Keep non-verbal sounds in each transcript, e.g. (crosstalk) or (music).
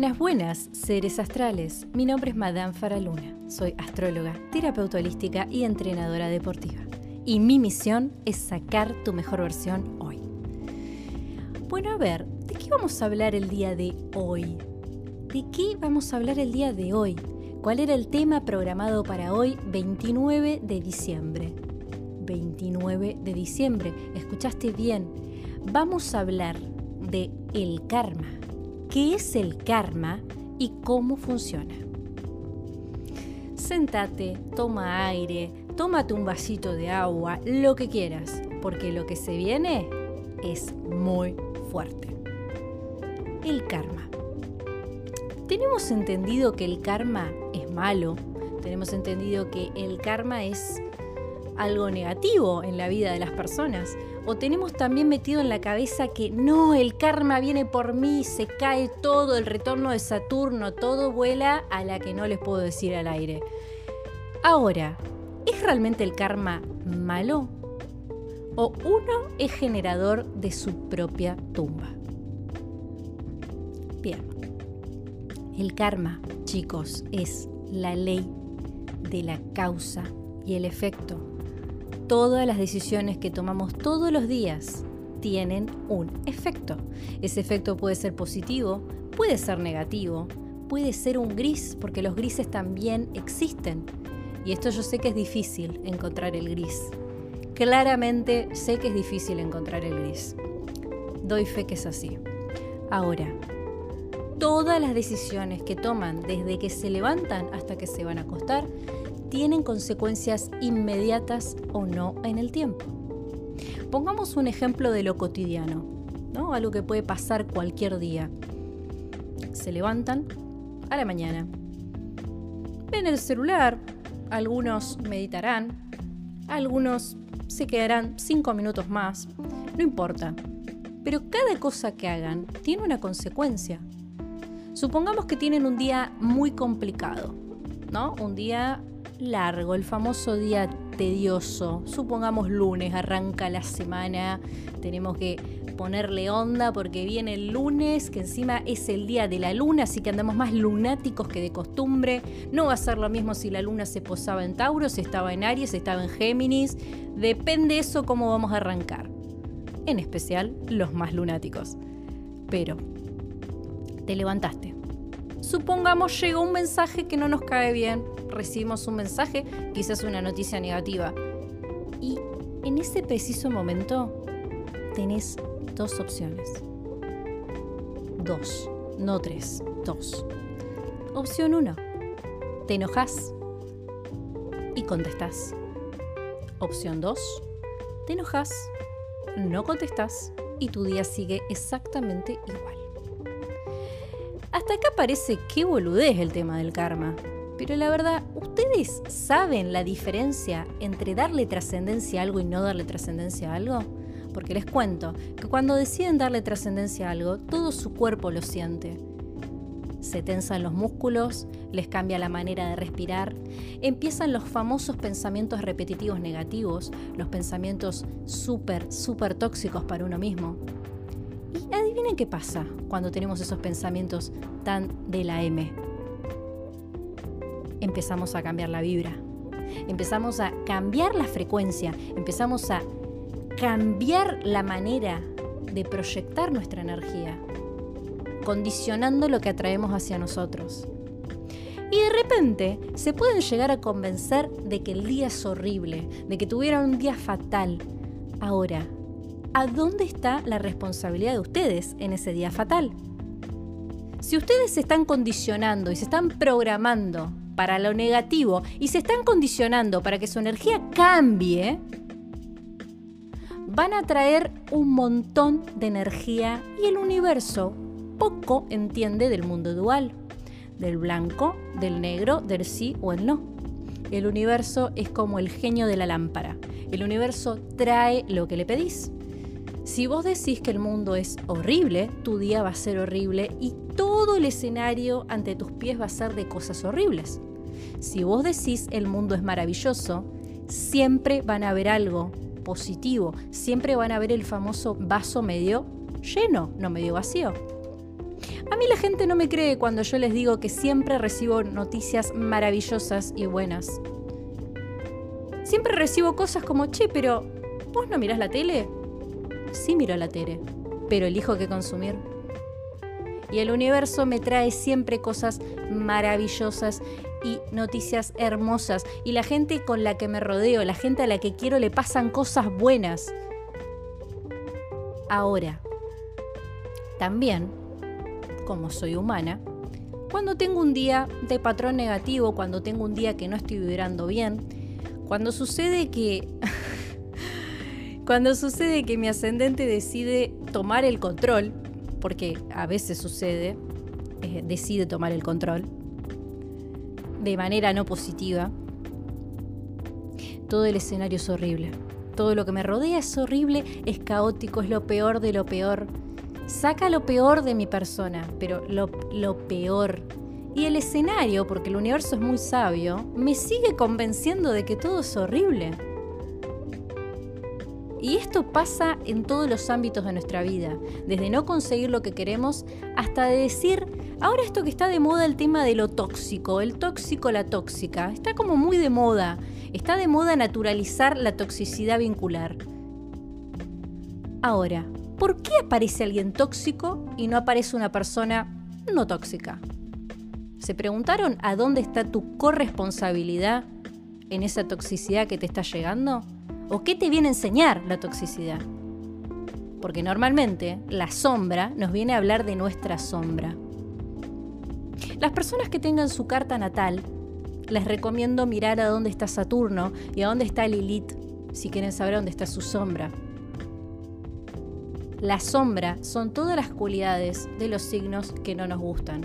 Buenas, buenas, seres astrales. Mi nombre es Madame Faraluna. Soy astróloga, terapeuta holística y entrenadora deportiva. Y mi misión es sacar tu mejor versión hoy. Bueno, a ver, ¿de qué vamos a hablar el día de hoy? ¿De qué vamos a hablar el día de hoy? ¿Cuál era el tema programado para hoy, 29 de diciembre? 29 de diciembre, escuchaste bien. Vamos a hablar de el karma qué es el karma y cómo funciona. Sentate, toma aire, tómate un vasito de agua, lo que quieras, porque lo que se viene es muy fuerte. El karma. Tenemos entendido que el karma es malo, tenemos entendido que el karma es algo negativo en la vida de las personas. O tenemos también metido en la cabeza que no, el karma viene por mí, se cae todo, el retorno de Saturno, todo vuela a la que no les puedo decir al aire. Ahora, ¿es realmente el karma malo? ¿O uno es generador de su propia tumba? Bien, el karma, chicos, es la ley de la causa y el efecto todas las decisiones que tomamos todos los días tienen un efecto. Ese efecto puede ser positivo, puede ser negativo, puede ser un gris, porque los grises también existen. Y esto yo sé que es difícil encontrar el gris. Claramente sé que es difícil encontrar el gris. Doy fe que es así. Ahora, todas las decisiones que toman desde que se levantan hasta que se van a acostar tienen consecuencias inmediatas o no en el tiempo. Pongamos un ejemplo de lo cotidiano, ¿no? algo que puede pasar cualquier día. Se levantan a la mañana, ven el celular, algunos meditarán, algunos se quedarán cinco minutos más, no importa. Pero cada cosa que hagan tiene una consecuencia. Supongamos que tienen un día muy complicado, ¿no? Un día largo, el famoso día tedioso. Supongamos lunes, arranca la semana, tenemos que ponerle onda porque viene el lunes, que encima es el día de la luna, así que andamos más lunáticos que de costumbre. No va a ser lo mismo si la luna se posaba en Tauro, si estaba en Aries, si estaba en Géminis. Depende eso cómo vamos a arrancar. En especial los más lunáticos. Pero, te levantaste. Supongamos llega un mensaje que no nos cae bien, recibimos un mensaje, quizás una noticia negativa. Y en ese preciso momento tenés dos opciones. Dos, no tres, dos. Opción uno, te enojas y contestás. Opción dos, te enojas, no contestás y tu día sigue exactamente igual. Hasta acá parece que boludez el tema del karma. Pero la verdad, ¿ustedes saben la diferencia entre darle trascendencia a algo y no darle trascendencia a algo? Porque les cuento que cuando deciden darle trascendencia a algo, todo su cuerpo lo siente. Se tensan los músculos, les cambia la manera de respirar, empiezan los famosos pensamientos repetitivos negativos, los pensamientos súper, súper tóxicos para uno mismo. Y adivinen qué pasa cuando tenemos esos pensamientos tan de la M empezamos a cambiar la vibra, empezamos a cambiar la frecuencia, empezamos a cambiar la manera de proyectar nuestra energía, condicionando lo que atraemos hacia nosotros. Y de repente se pueden llegar a convencer de que el día es horrible, de que tuvieron un día fatal. Ahora, ¿a dónde está la responsabilidad de ustedes en ese día fatal? Si ustedes se están condicionando y se están programando para lo negativo y se están condicionando para que su energía cambie, van a traer un montón de energía y el universo poco entiende del mundo dual, del blanco, del negro, del sí o el no. El universo es como el genio de la lámpara. El universo trae lo que le pedís. Si vos decís que el mundo es horrible, tu día va a ser horrible y todo el escenario ante tus pies va a ser de cosas horribles. Si vos decís el mundo es maravilloso, siempre van a ver algo positivo, siempre van a ver el famoso vaso medio lleno, no medio vacío. A mí la gente no me cree cuando yo les digo que siempre recibo noticias maravillosas y buenas. Siempre recibo cosas como, che, pero ¿vos no mirás la tele? Sí miro la tele, pero elijo qué consumir. Y el universo me trae siempre cosas maravillosas y noticias hermosas. Y la gente con la que me rodeo, la gente a la que quiero, le pasan cosas buenas. Ahora, también, como soy humana, cuando tengo un día de patrón negativo, cuando tengo un día que no estoy vibrando bien, cuando sucede que (laughs) cuando sucede que mi ascendente decide tomar el control, porque a veces sucede, eh, decide tomar el control, de manera no positiva, todo el escenario es horrible. Todo lo que me rodea es horrible, es caótico, es lo peor de lo peor. Saca lo peor de mi persona, pero lo, lo peor. Y el escenario, porque el universo es muy sabio, me sigue convenciendo de que todo es horrible. Y esto pasa en todos los ámbitos de nuestra vida, desde no conseguir lo que queremos hasta de decir, ahora esto que está de moda el tema de lo tóxico, el tóxico, la tóxica, está como muy de moda, está de moda naturalizar la toxicidad vincular. Ahora, ¿por qué aparece alguien tóxico y no aparece una persona no tóxica? ¿Se preguntaron a dónde está tu corresponsabilidad en esa toxicidad que te está llegando? ¿O qué te viene a enseñar la toxicidad? Porque normalmente la sombra nos viene a hablar de nuestra sombra. Las personas que tengan su carta natal, les recomiendo mirar a dónde está Saturno y a dónde está Lilith, si quieren saber dónde está su sombra. La sombra son todas las cualidades de los signos que no nos gustan.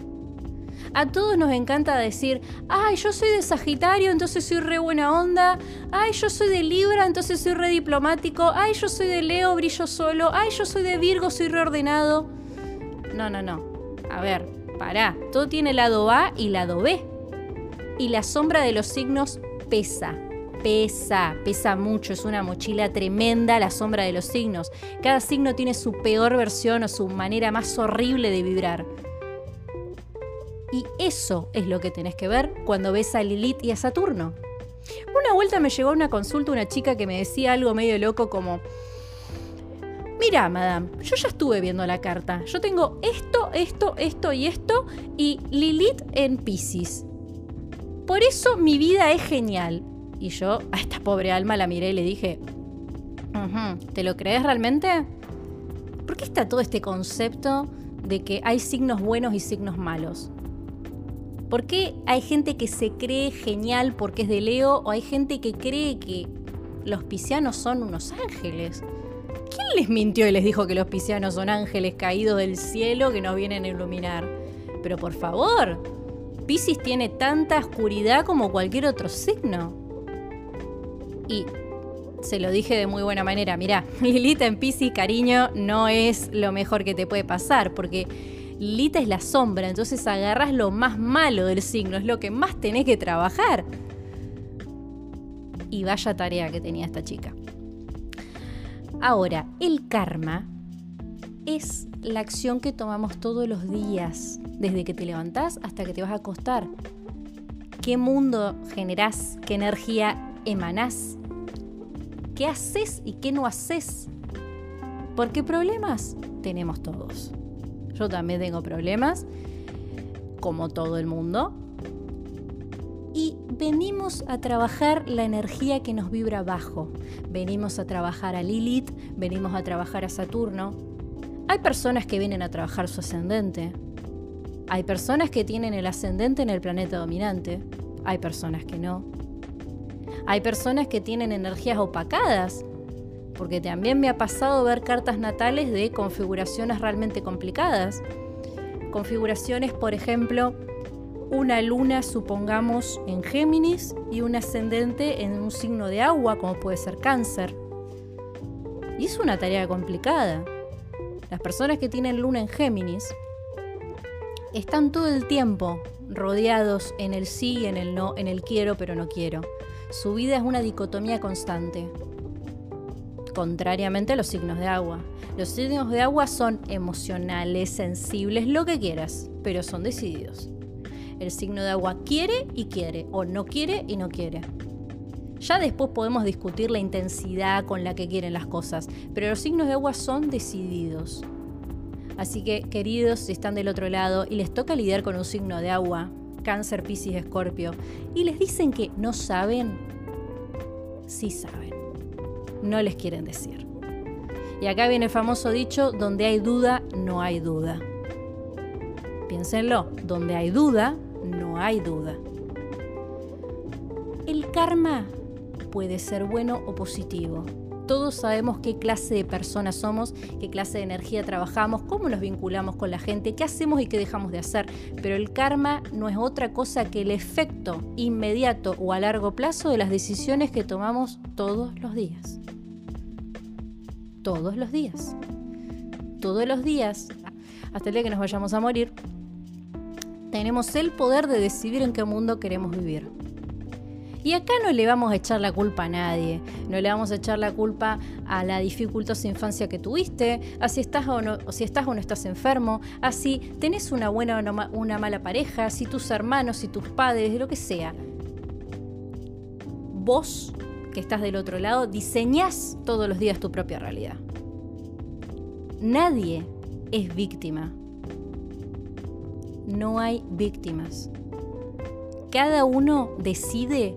A todos nos encanta decir, ay, yo soy de Sagitario, entonces soy re buena onda. Ay, yo soy de Libra, entonces soy re diplomático. Ay, yo soy de Leo, brillo solo. Ay, yo soy de Virgo, soy reordenado. No, no, no. A ver, pará. Todo tiene lado A y lado B. Y la sombra de los signos pesa pesa, pesa mucho, es una mochila tremenda la sombra de los signos. Cada signo tiene su peor versión o su manera más horrible de vibrar. Y eso es lo que tenés que ver cuando ves a Lilith y a Saturno. Una vuelta me llegó a una consulta una chica que me decía algo medio loco como, mira, madame, yo ya estuve viendo la carta. Yo tengo esto, esto, esto y esto, y Lilith en Pisces. Por eso mi vida es genial. Y yo a esta pobre alma la miré y le dije, ¿te lo crees realmente? ¿Por qué está todo este concepto de que hay signos buenos y signos malos? ¿Por qué hay gente que se cree genial porque es de Leo o hay gente que cree que los piscianos son unos ángeles? ¿Quién les mintió y les dijo que los piscianos son ángeles caídos del cielo que nos vienen a iluminar? Pero por favor, Piscis tiene tanta oscuridad como cualquier otro signo. Y se lo dije de muy buena manera, mirá, (laughs) Lilita en Piscis, cariño, no es lo mejor que te puede pasar, porque Lita es la sombra, entonces agarras lo más malo del signo, es lo que más tenés que trabajar. Y vaya tarea que tenía esta chica. Ahora, el karma es la acción que tomamos todos los días, desde que te levantás hasta que te vas a acostar. ¿Qué mundo generás? ¿Qué energía emanás? ¿Qué haces y qué no haces? Porque problemas tenemos todos. Yo también tengo problemas, como todo el mundo. Y venimos a trabajar la energía que nos vibra abajo. Venimos a trabajar a Lilith, venimos a trabajar a Saturno. Hay personas que vienen a trabajar su ascendente. Hay personas que tienen el ascendente en el planeta dominante. Hay personas que no. Hay personas que tienen energías opacadas porque también me ha pasado ver cartas natales de configuraciones realmente complicadas. Configuraciones, por ejemplo, una luna, supongamos, en Géminis y un ascendente en un signo de agua, como puede ser cáncer. Y es una tarea complicada. Las personas que tienen luna en Géminis están todo el tiempo rodeados en el sí y en el no, en el quiero pero no quiero. Su vida es una dicotomía constante contrariamente a los signos de agua. Los signos de agua son emocionales, sensibles, lo que quieras, pero son decididos. El signo de agua quiere y quiere, o no quiere y no quiere. Ya después podemos discutir la intensidad con la que quieren las cosas, pero los signos de agua son decididos. Así que, queridos, si están del otro lado y les toca lidiar con un signo de agua, cáncer, piscis, escorpio, y les dicen que no saben, sí saben. No les quieren decir. Y acá viene el famoso dicho, donde hay duda, no hay duda. Piénsenlo, donde hay duda, no hay duda. El karma puede ser bueno o positivo. Todos sabemos qué clase de personas somos, qué clase de energía trabajamos, cómo nos vinculamos con la gente, qué hacemos y qué dejamos de hacer. Pero el karma no es otra cosa que el efecto inmediato o a largo plazo de las decisiones que tomamos todos los días. Todos los días. Todos los días, hasta el día que nos vayamos a morir, tenemos el poder de decidir en qué mundo queremos vivir. Y acá no le vamos a echar la culpa a nadie, no le vamos a echar la culpa a la dificultosa infancia que tuviste, a si estás o no, si estás o no estás enfermo, a si tenés una buena o una mala pareja, si tus hermanos, si tus padres, lo que sea. Vos, que estás del otro lado, diseñás todos los días tu propia realidad. Nadie es víctima. No hay víctimas. Cada uno decide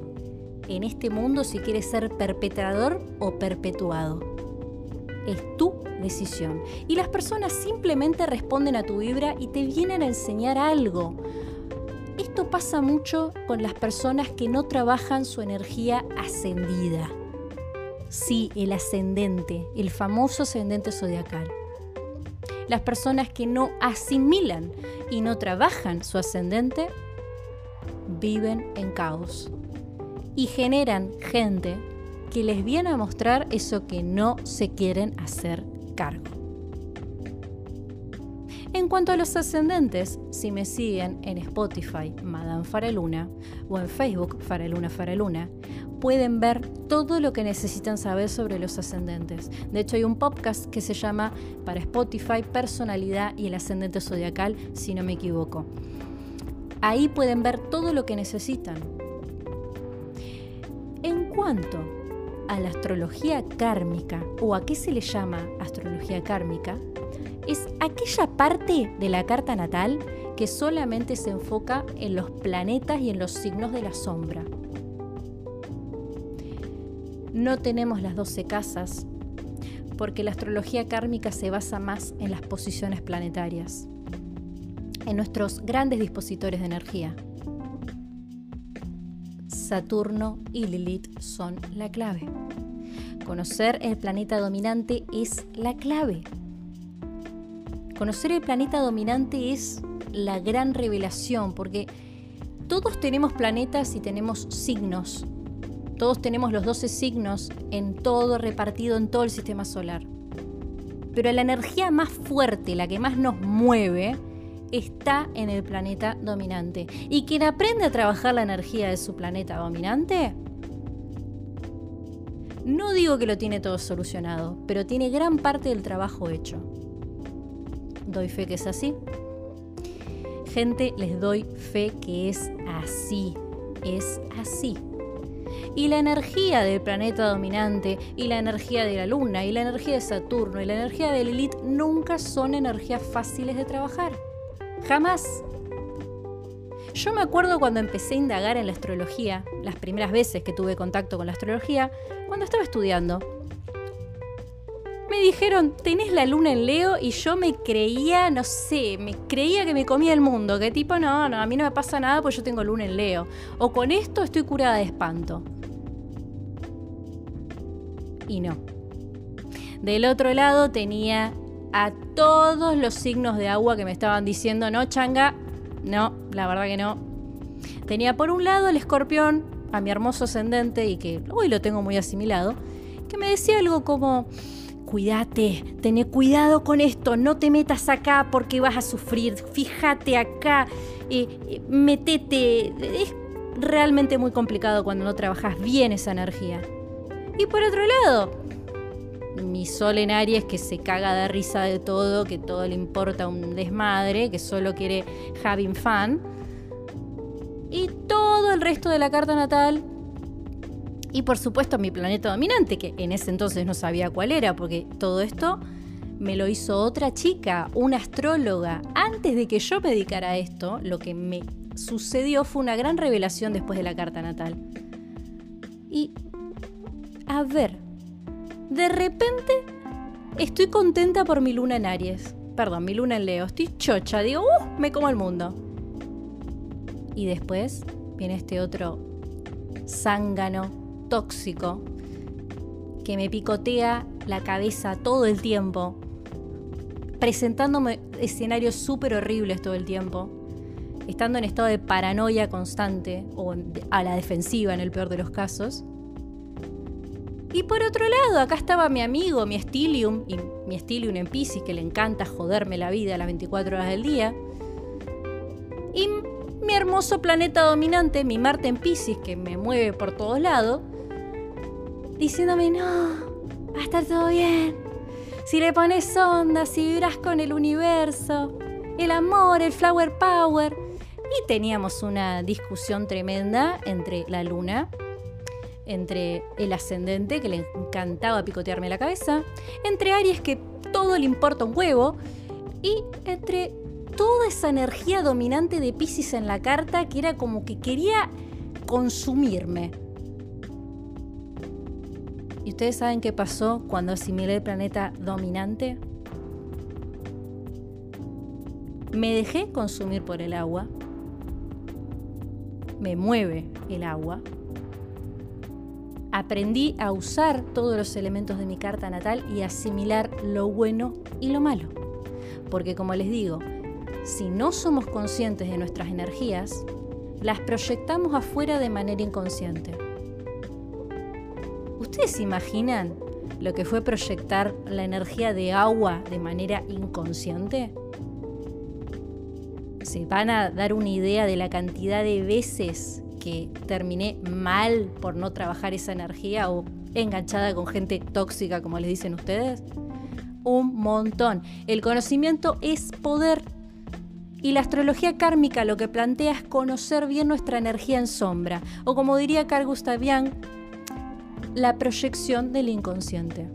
en este mundo si quieres ser perpetrador o perpetuado. Es tu decisión. Y las personas simplemente responden a tu vibra y te vienen a enseñar algo. Esto pasa mucho con las personas que no trabajan su energía ascendida. Sí, el ascendente, el famoso ascendente zodiacal. Las personas que no asimilan y no trabajan su ascendente viven en caos y generan gente que les viene a mostrar eso que no se quieren hacer cargo. En cuanto a los ascendentes, si me siguen en Spotify, Madame Faraluna, o en Facebook, Faraluna Faraluna, pueden ver todo lo que necesitan saber sobre los ascendentes. De hecho, hay un podcast que se llama para Spotify Personalidad y el Ascendente Zodiacal, si no me equivoco. Ahí pueden ver todo lo que necesitan en cuanto a la astrología kármica, o a qué se le llama astrología kármica, es aquella parte de la carta natal que solamente se enfoca en los planetas y en los signos de la sombra. No tenemos las 12 casas porque la astrología kármica se basa más en las posiciones planetarias, en nuestros grandes dispositores de energía. Saturno y Lilith son la clave. Conocer el planeta dominante es la clave. Conocer el planeta dominante es la gran revelación porque todos tenemos planetas y tenemos signos. Todos tenemos los 12 signos en todo repartido en todo el sistema solar. Pero la energía más fuerte, la que más nos mueve, está en el planeta dominante. Y quien aprende a trabajar la energía de su planeta dominante, no digo que lo tiene todo solucionado, pero tiene gran parte del trabajo hecho. Doy fe que es así. Gente, les doy fe que es así. Es así. Y la energía del planeta dominante, y la energía de la luna, y la energía de Saturno, y la energía de Lilith nunca son energías fáciles de trabajar. Jamás. Yo me acuerdo cuando empecé a indagar en la astrología, las primeras veces que tuve contacto con la astrología, cuando estaba estudiando. Me dijeron, tenés la luna en Leo y yo me creía, no sé, me creía que me comía el mundo, que tipo, no, no, a mí no me pasa nada porque yo tengo luna en Leo. O con esto estoy curada de espanto. Y no. Del otro lado tenía a todos los signos de agua que me estaban diciendo, no, changa, no, la verdad que no. Tenía por un lado el escorpión, a mi hermoso ascendente, y que hoy lo tengo muy asimilado, que me decía algo como, cuídate, ten cuidado con esto, no te metas acá porque vas a sufrir, fíjate acá, metete. Es realmente muy complicado cuando no trabajas bien esa energía. Y por otro lado, mi sol en Aries que se caga de risa de todo, que todo le importa un desmadre, que solo quiere having fun. Y todo el resto de la carta natal. Y por supuesto mi planeta dominante, que en ese entonces no sabía cuál era, porque todo esto me lo hizo otra chica, una astróloga. Antes de que yo me dedicara a esto, lo que me sucedió fue una gran revelación después de la carta natal. Y, a ver, de repente estoy contenta por mi luna en Aries. Perdón, mi luna en Leo. Estoy chocha, digo, ¡uh! Me como el mundo. Y después viene este otro zángano tóxico que me picotea la cabeza todo el tiempo, presentándome escenarios súper horribles todo el tiempo, estando en estado de paranoia constante o a la defensiva en el peor de los casos. Y por otro lado, acá estaba mi amigo, mi Stilium, y mi Stilium en Pisces, que le encanta joderme la vida a las 24 horas del día. Y mi hermoso planeta dominante, mi Marte en Pisces, que me mueve por todos lados, diciéndome, no, va a estar todo bien. Si le pones onda, si vibras con el universo, el amor, el flower power. Y teníamos una discusión tremenda entre la luna entre el ascendente, que le encantaba picotearme la cabeza, entre Aries, que todo le importa un huevo, y entre toda esa energía dominante de Pisces en la carta, que era como que quería consumirme. ¿Y ustedes saben qué pasó cuando asimilé el planeta dominante? Me dejé consumir por el agua, me mueve el agua, aprendí a usar todos los elementos de mi carta natal y asimilar lo bueno y lo malo. Porque como les digo, si no somos conscientes de nuestras energías, las proyectamos afuera de manera inconsciente. ¿Ustedes imaginan lo que fue proyectar la energía de agua de manera inconsciente? ¿Se van a dar una idea de la cantidad de veces que terminé mal por no trabajar esa energía o enganchada con gente tóxica, como les dicen ustedes? Un montón. El conocimiento es poder. Y la astrología kármica lo que plantea es conocer bien nuestra energía en sombra, o como diría Carl Gustav Jung, la proyección del inconsciente.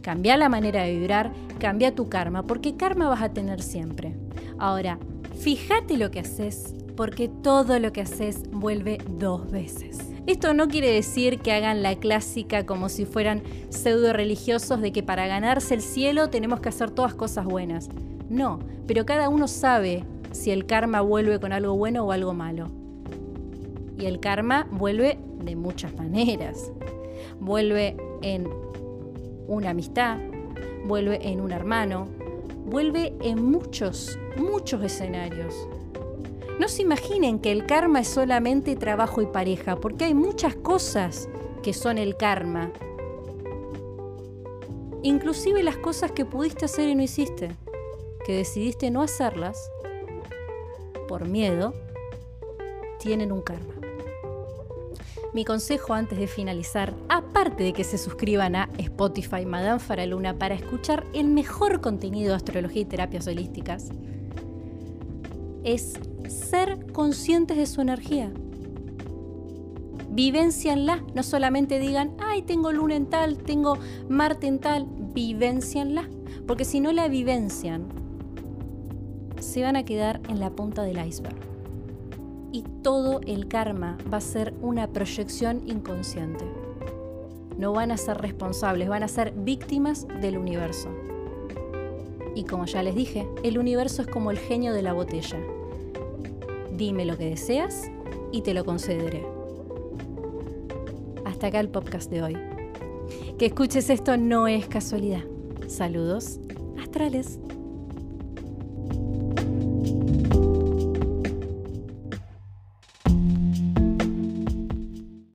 Cambia la manera de vibrar, cambia tu karma, porque karma vas a tener siempre. Ahora, fíjate lo que haces porque todo lo que haces vuelve dos veces. Esto no quiere decir que hagan la clásica como si fueran pseudo religiosos de que para ganarse el cielo tenemos que hacer todas cosas buenas. No, pero cada uno sabe si el karma vuelve con algo bueno o algo malo. Y el karma vuelve de muchas maneras. Vuelve en una amistad, vuelve en un hermano, vuelve en muchos, muchos escenarios. No se imaginen que el karma es solamente trabajo y pareja, porque hay muchas cosas que son el karma. Inclusive las cosas que pudiste hacer y no hiciste, que decidiste no hacerlas por miedo, tienen un karma. Mi consejo antes de finalizar, aparte de que se suscriban a Spotify Madame Faraluna para escuchar el mejor contenido de astrología y terapias holísticas, es ser conscientes de su energía. Vivencianla, no solamente digan, ay, tengo luna en tal, tengo Marte en tal, vivencianla, porque si no la vivencian, se van a quedar en la punta del iceberg. Y todo el karma va a ser una proyección inconsciente. No van a ser responsables, van a ser víctimas del universo. Y como ya les dije, el universo es como el genio de la botella. Dime lo que deseas y te lo concederé. Hasta acá el podcast de hoy. Que escuches esto no es casualidad. Saludos astrales.